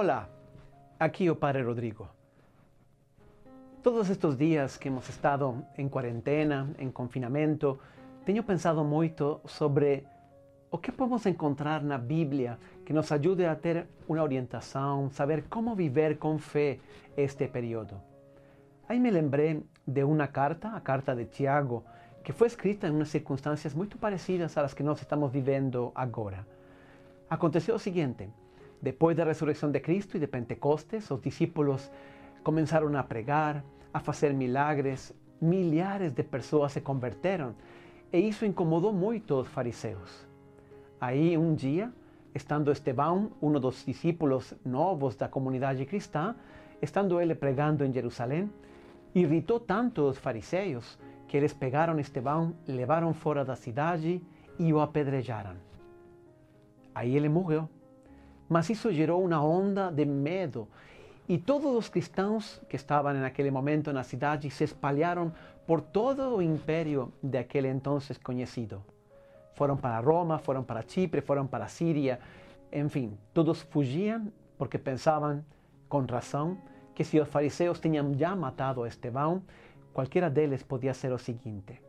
Olá, aqui o Padre Rodrigo. Todos estes dias que hemos estado em quarentena, em confinamento, tenho pensado muito sobre o que podemos encontrar na Bíblia que nos ajude a ter uma orientação, saber como viver com fé este período. Aí me lembrei de uma carta, a carta de Tiago, que foi escrita em umas circunstâncias muito parecidas às que nós estamos vivendo agora. Aconteceu o seguinte: depois da ressurreição de Cristo e de Pentecostes, os discípulos começaram a pregar, a fazer milagres, milhares de pessoas se converteram e isso incomodou muito os fariseus. Aí um dia, estando Estevão, um dos discípulos novos da comunidade cristã, estando ele pregando em Jerusalém, irritou tanto os fariseus que eles pegaram Estevão, levaram fora da cidade e o apedrejaram. Aí ele morreu. Mas isso gerou uma onda de medo e todos os cristãos que estavam naquele momento na cidade se espalharam por todo o império daquele então conhecido. Foram para Roma, foram para Chipre, foram para a Síria, enfim, todos fugiam porque pensavam, com razão, que se os fariseus tinham já matado Estevão, qualquer deles podia ser o seguinte.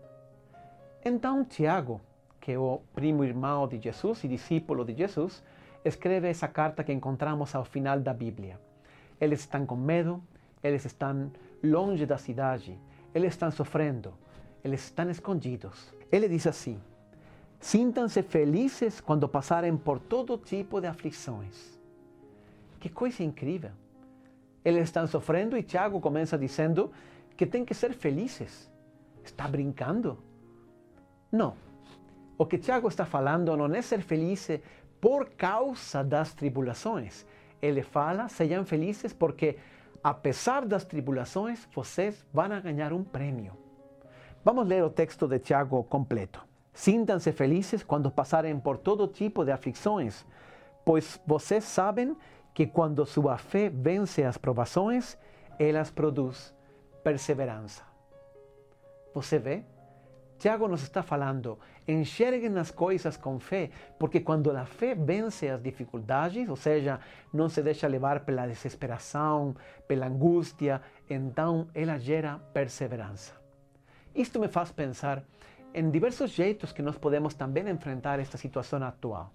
Então Tiago, que é o primo irmão de Jesus e discípulo de Jesus, escreve essa carta que encontramos ao final da Bíblia. Eles estão com medo, eles estão longe da cidade, eles estão sofrendo, eles estão escondidos. Ele diz assim: Sintam-se felizes quando passarem por todo tipo de aflições. Que coisa incrível! Eles estão sofrendo e Tiago começa dizendo que tem que ser felizes. Está brincando? Não. O que Tiago está falando não é ser feliz por causa das tribulações. Ele fala: sejam felizes porque, apesar das tribulações, vocês vão ganhar um prêmio. Vamos ler o texto de Tiago completo. Sintam-se felizes quando passarem por todo tipo de aflições, pois vocês sabem que quando sua fé vence as provações, elas produz perseverança. Você vê? Tiago nos está falando, enxerguem as coisas com fé, porque quando a fé vence as dificuldades, ou seja, não se deixa levar pela desesperação, pela angústia, então ela gera perseverança. Isto me faz pensar em diversos jeitos que nós podemos também enfrentar esta situação atual.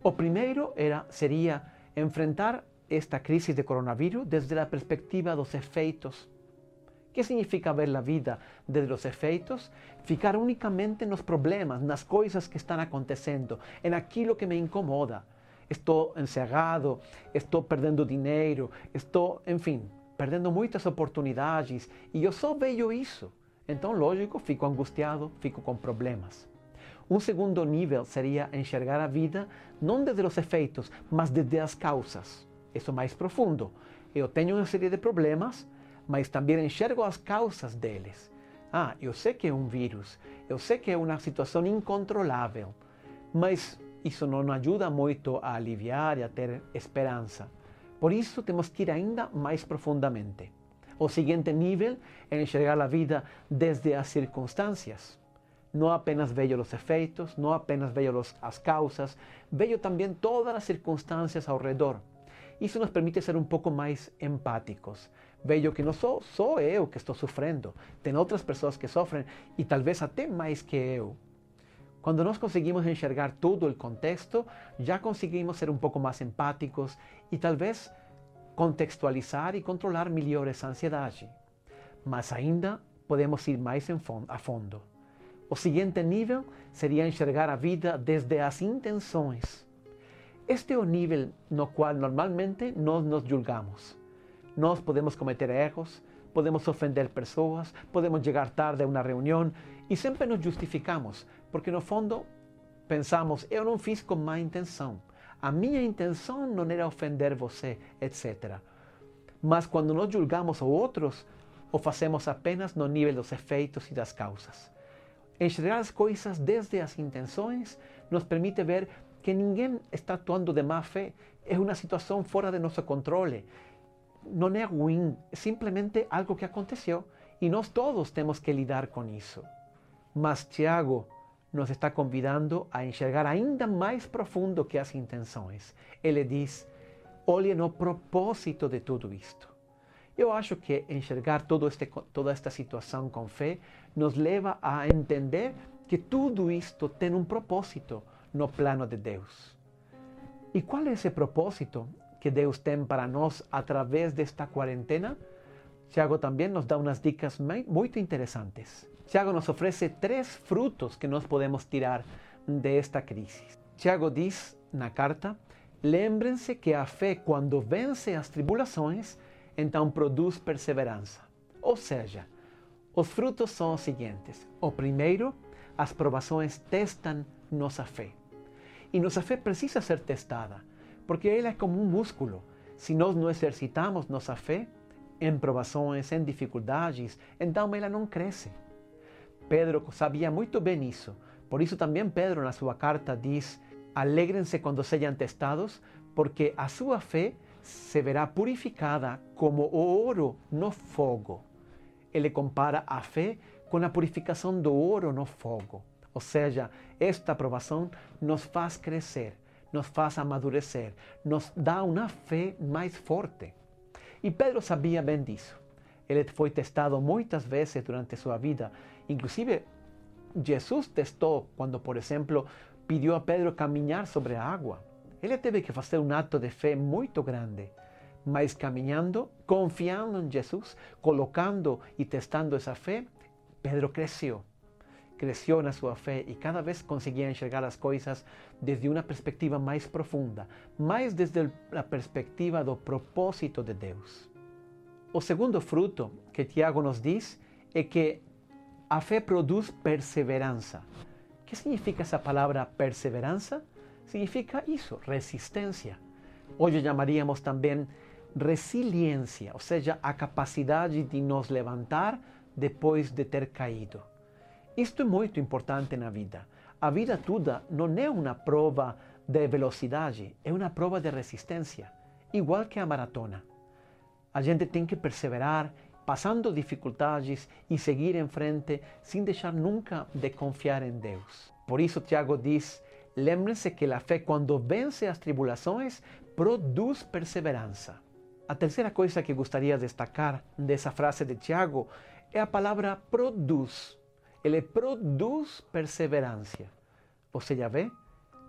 O primeiro era, seria enfrentar esta crise de coronavírus desde a perspectiva dos efeitos ¿Qué significa ver la vida desde los efeitos? Ficar únicamente nos problemas, nas coisas que estão acontecendo, en aquilo que me incomoda. Estou encerrado, estou perdendo dinheiro, estou, enfim, perdendo muitas oportunidades e eu só vejo isso. Então, lógico, fico angustiado, fico com problemas. Um segundo nível seria enxergar a vida não desde os efeitos, mas desde as causas. Isso mais profundo. Eu tenho uma série de problemas, mas também enxergo as causas deles. Ah, eu sei que é um vírus, eu sei que é uma situação incontrolável, mas isso não ajuda muito a aliviar e a ter esperança. Por isso temos que ir ainda mais profundamente. O seguinte nível é enxergar a vida desde as circunstâncias. Não apenas vejo os efeitos, não apenas vejo as causas, vejo também todas as circunstâncias ao redor. Isso nos permite ser um pouco mais empáticos, vejo que não sou só eu que estou sofrendo, tem outras pessoas que sofrem e talvez até mais que eu. Quando nós conseguimos enxergar todo o contexto, já conseguimos ser um pouco mais empáticos e talvez contextualizar e controlar melhor essa ansiedade. Mas ainda podemos ir mais a fundo. O seguinte nível seria enxergar a vida desde as intenções. Este é o nível no qual normalmente nós nos julgamos. Nós podemos cometer erros, podemos ofender pessoas, podemos chegar tarde a uma reunião e sempre nos justificamos, porque no fundo pensamos, eu não fiz com má intenção. A minha intenção não era ofender você, etc. Mas quando nós julgamos outros, o fazemos apenas no nível dos efeitos e das causas. Enxergar as coisas desde as intenções nos permite ver que ninguém está atuando de má fé, é uma situação fora de nosso controle não é ruim, é simplesmente algo que aconteceu e nós todos temos que lidar com isso. Mas Tiago nos está convidando a enxergar ainda mais profundo que as intenções. Ele diz: olhe no propósito de tudo isto. Eu acho que enxergar todo este, toda esta situação com fé nos leva a entender que tudo isto tem um propósito no plano de Deus. E qual é esse propósito que Deus tem para nós através desta quarentena? Tiago também nos dá umas dicas muito interessantes. Tiago nos oferece três frutos que nós podemos tirar desta crise. Tiago diz na carta: lembrem-se que a fé, quando vence as tribulações, então produz perseverança. Ou seja, os frutos são os seguintes: o primeiro, as provações testam nossa fé. E nossa fé precisa ser testada, porque ela é como um músculo. Se nós não exercitamos nossa fé em provações, em dificuldades, então ela não cresce. Pedro sabia muito bem isso. Por isso também Pedro na sua carta diz: Alegrem-se quando sejam testados, porque a sua fé se verá purificada como o ouro no fogo. Ele compara a fé com a purificação do ouro no fogo. Ou seja, esta aprovação nos faz crescer, nos faz amadurecer, nos dá uma fé mais forte. E Pedro sabia bem disso. Ele foi testado muitas vezes durante sua vida. Inclusive, Jesus testou quando, por exemplo, pediu a Pedro caminhar sobre a água. Ele teve que fazer um ato de fé muito grande, mas caminhando, confiando em Jesus, colocando e testando essa fé, Pedro cresceu cresceu na sua fé e cada vez conseguia enxergar as coisas desde uma perspectiva mais profunda, mais desde a perspectiva do propósito de Deus. O segundo fruto que Tiago nos diz é que a fé produz perseverança. O que significa essa palavra perseverança? Significa isso, resistência. Hoje chamaríamos também resiliência, ou seja, a capacidade de nos levantar depois de ter caído. Isto é muito importante na vida. A vida toda não é uma prova de velocidade, é uma prova de resistência, igual que a maratona. A gente tem que perseverar, passando dificuldades e seguir em frente sem deixar nunca de confiar em Deus. Por isso, Tiago diz: lembre-se que a fé, quando vence as tribulações, produz perseverança. A terceira coisa que gostaria de destacar dessa frase de Tiago é a palavra produz ele produz perseverança. Você já vê?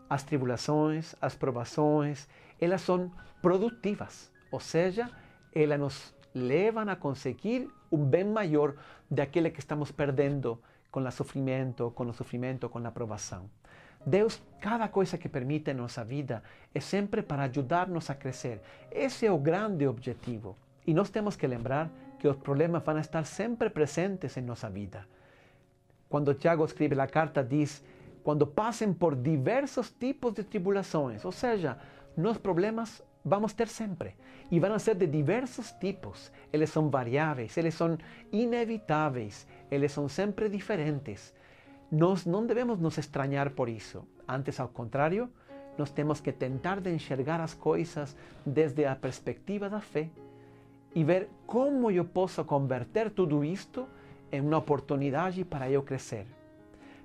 As tribulações, as provações, elas são produtivas, ou seja, elas nos levam a conseguir um bem maior daquele que estamos perdendo com o sofrimento, com o sofrimento, com a provação. Deus, cada coisa que permite em nossa vida é sempre para ajudar-nos a crescer. Esse é o grande objetivo. E nós temos que lembrar que os problemas vão estar sempre presentes em nossa vida. Quando Tiago escreve a carta, diz: quando passem por diversos tipos de tribulações, ou seja, nos problemas vamos ter sempre e vão ser de diversos tipos. Eles são variáveis, eles são inevitáveis, eles são sempre diferentes. Nós não devemos nos estranhar por isso. Antes, ao contrário, nós temos que tentar de enxergar as coisas desde a perspectiva da fé e ver como eu posso converter tudo isto é uma oportunidade para eu crescer.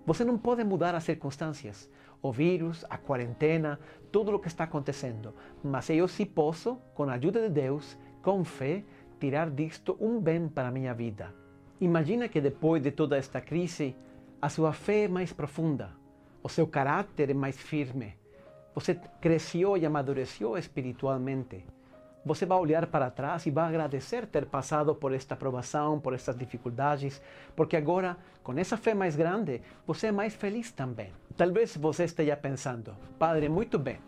Você não pode mudar as circunstâncias, o vírus, a quarentena, tudo o que está acontecendo, mas eu sim posso, com a ajuda de Deus, com fé, tirar disto um bem para a minha vida. Imagina que depois de toda esta crise, a sua fé é mais profunda, o seu caráter é mais firme, você cresceu e amadureceu espiritualmente você vai olhar para trás e vai agradecer ter passado por esta provação, por estas dificuldades, porque agora, com essa fé mais grande, você é mais feliz também. Talvez você esteja pensando, Padre, muito bem,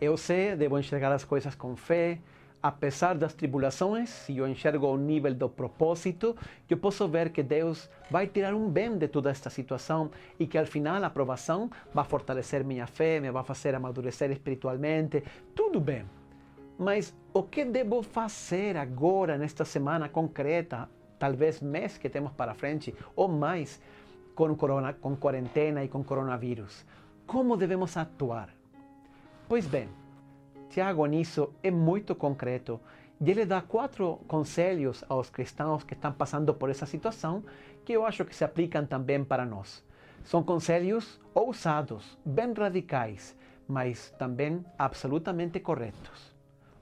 eu sei, devo enxergar as coisas com fé, apesar das tribulações, se eu enxergo o nível do propósito, eu posso ver que Deus vai tirar um bem de toda esta situação e que al final a aprovação vai fortalecer minha fé, me vai fazer amadurecer espiritualmente, tudo bem. Mas o que devo fazer agora, nesta semana concreta, talvez mês que temos para frente, ou mais, com, corona, com quarentena e com coronavírus? Como devemos atuar? Pois bem, Tiago nisso é muito concreto e ele dá quatro conselhos aos cristãos que estão passando por essa situação que eu acho que se aplicam também para nós. São conselhos ousados, bem radicais, mas também absolutamente corretos.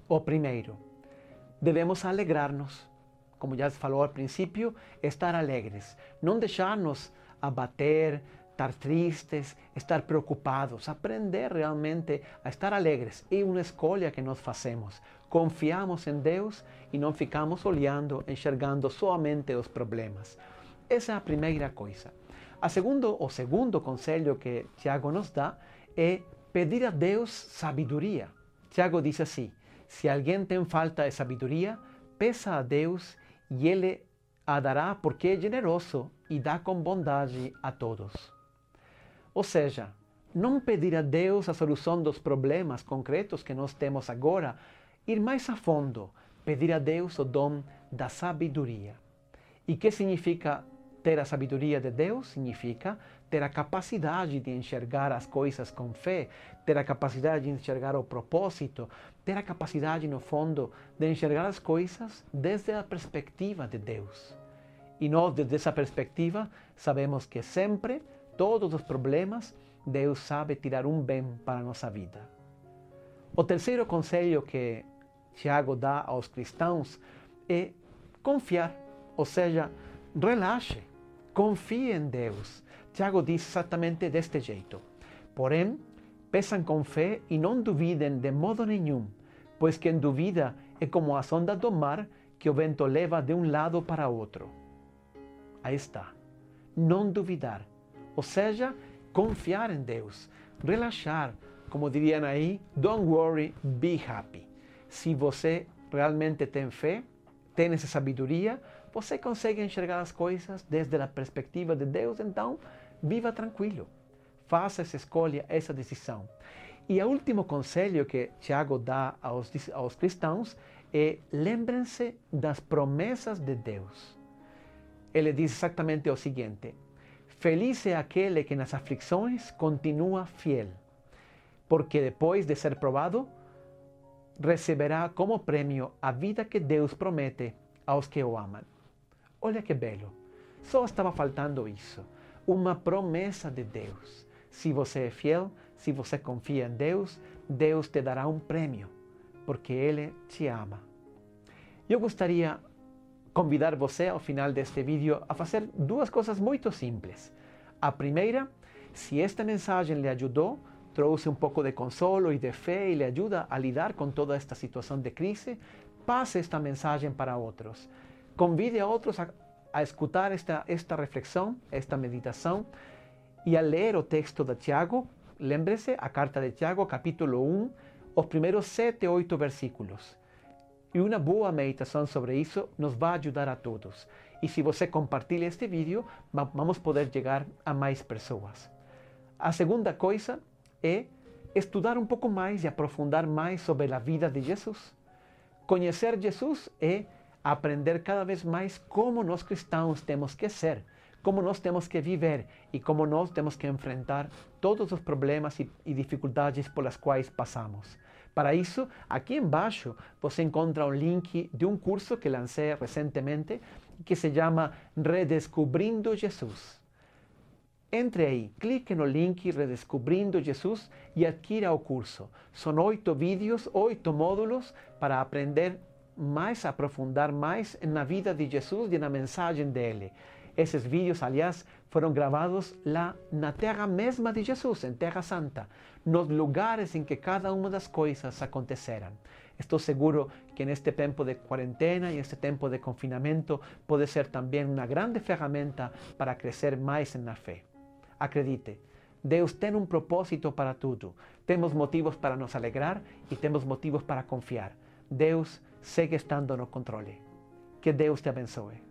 O primeiro, devemos alegrarnos. Como já se falou ao princípio, estar alegres. Não deixar-nos abater, estar tristes, estar preocupados. Aprender realmente a estar alegres. É uma escolha que nós fazemos. Confiamos em Deus e não ficamos olhando, enxergando somente os problemas. Essa é a primeira coisa. A segundo, o segundo conselho que Tiago nos dá é pedir a Deus sabedoria. Tiago diz assim: se alguém tem falta de sabedoria, peça a Deus e Ele a dará porque é generoso e dá com bondade a todos. Ou seja, não pedir a Deus a solução dos problemas concretos que nós temos agora, ir mais a fundo, pedir a Deus o dom da sabedoria. E que significa ter a sabedoria de Deus? Significa ter a capacidade de enxergar as coisas com fé, ter a capacidade de enxergar o propósito, ter a capacidade, no fundo, de enxergar as coisas desde a perspectiva de Deus. E nós, desde essa perspectiva, sabemos que sempre, todos os problemas, Deus sabe tirar um bem para a nossa vida. O terceiro conselho que Tiago dá aos cristãos é confiar, ou seja, relaxe, confie em Deus. Tiago diz exatamente deste jeito. Porém, peçam com fé e não duvidem de modo nenhum, pois quem duvida é como a sonda do mar que o vento leva de um lado para outro. Aí está. Não duvidar. Ou seja, confiar em Deus. Relaxar. Como diriam aí, don't worry, be happy. Se você realmente tem fé, tem essa sabedoria, você consegue enxergar as coisas desde a perspectiva de Deus, então viva tranquilo. Faça essa escolha, essa decisão. E o último conselho que Tiago dá aos, aos cristãos é lembrem-se das promessas de Deus. Ele diz exatamente o seguinte: Feliz é aquele que nas aflições continua fiel, porque depois de ser provado, receberá como prêmio a vida que Deus promete aos que o amam. Olha que belo. Só estava faltando isso. Uma promessa de Deus. Se você é fiel, se você confia em Deus, Deus te dará um prêmio, porque Ele te ama. Eu gostaria convidar você ao final deste vídeo a fazer duas coisas muito simples. A primeira, se esta mensagem lhe ajudou, trouxe um pouco de consolo e de fé e lhe ajuda a lidar com toda esta situação de crise, passe esta mensagem para outros. Convide a outros a, a escutar esta, esta reflexão, esta meditação e a ler o texto de Tiago. Lembre-se, a carta de Tiago, capítulo 1, os primeiros sete, oito versículos. E uma boa meditação sobre isso nos vai ajudar a todos. E se você compartilha este vídeo, vamos poder chegar a mais pessoas. A segunda coisa é estudar um pouco mais e aprofundar mais sobre a vida de Jesus. Conhecer Jesus é aprender cada vez mais como nós cristãos temos que ser, como nós temos que viver e como nós temos que enfrentar todos os problemas e, e dificuldades pelas quais passamos. Para isso, aqui embaixo você encontra um link de um curso que lancei recentemente que se chama Redescobrindo Jesus. Entre aí, clique no link Redescobrindo Jesus e adquira o curso. São oito vídeos, oito módulos para aprender mais, aprofundar mais na vida de Jesus e na mensagem dele. Esses vídeos, aliás, foram gravados lá na terra mesma de Jesus, em Terra Santa, nos lugares em que cada uma das coisas aconteceram. Estou seguro que neste tempo de quarentena e neste tempo de confinamento pode ser também uma grande ferramenta para crescer mais na fé. Acredite, Deus tem um propósito para tudo. Temos motivos para nos alegrar e temos motivos para confiar. Deus segue estando no controle. Que Deus te abençoe.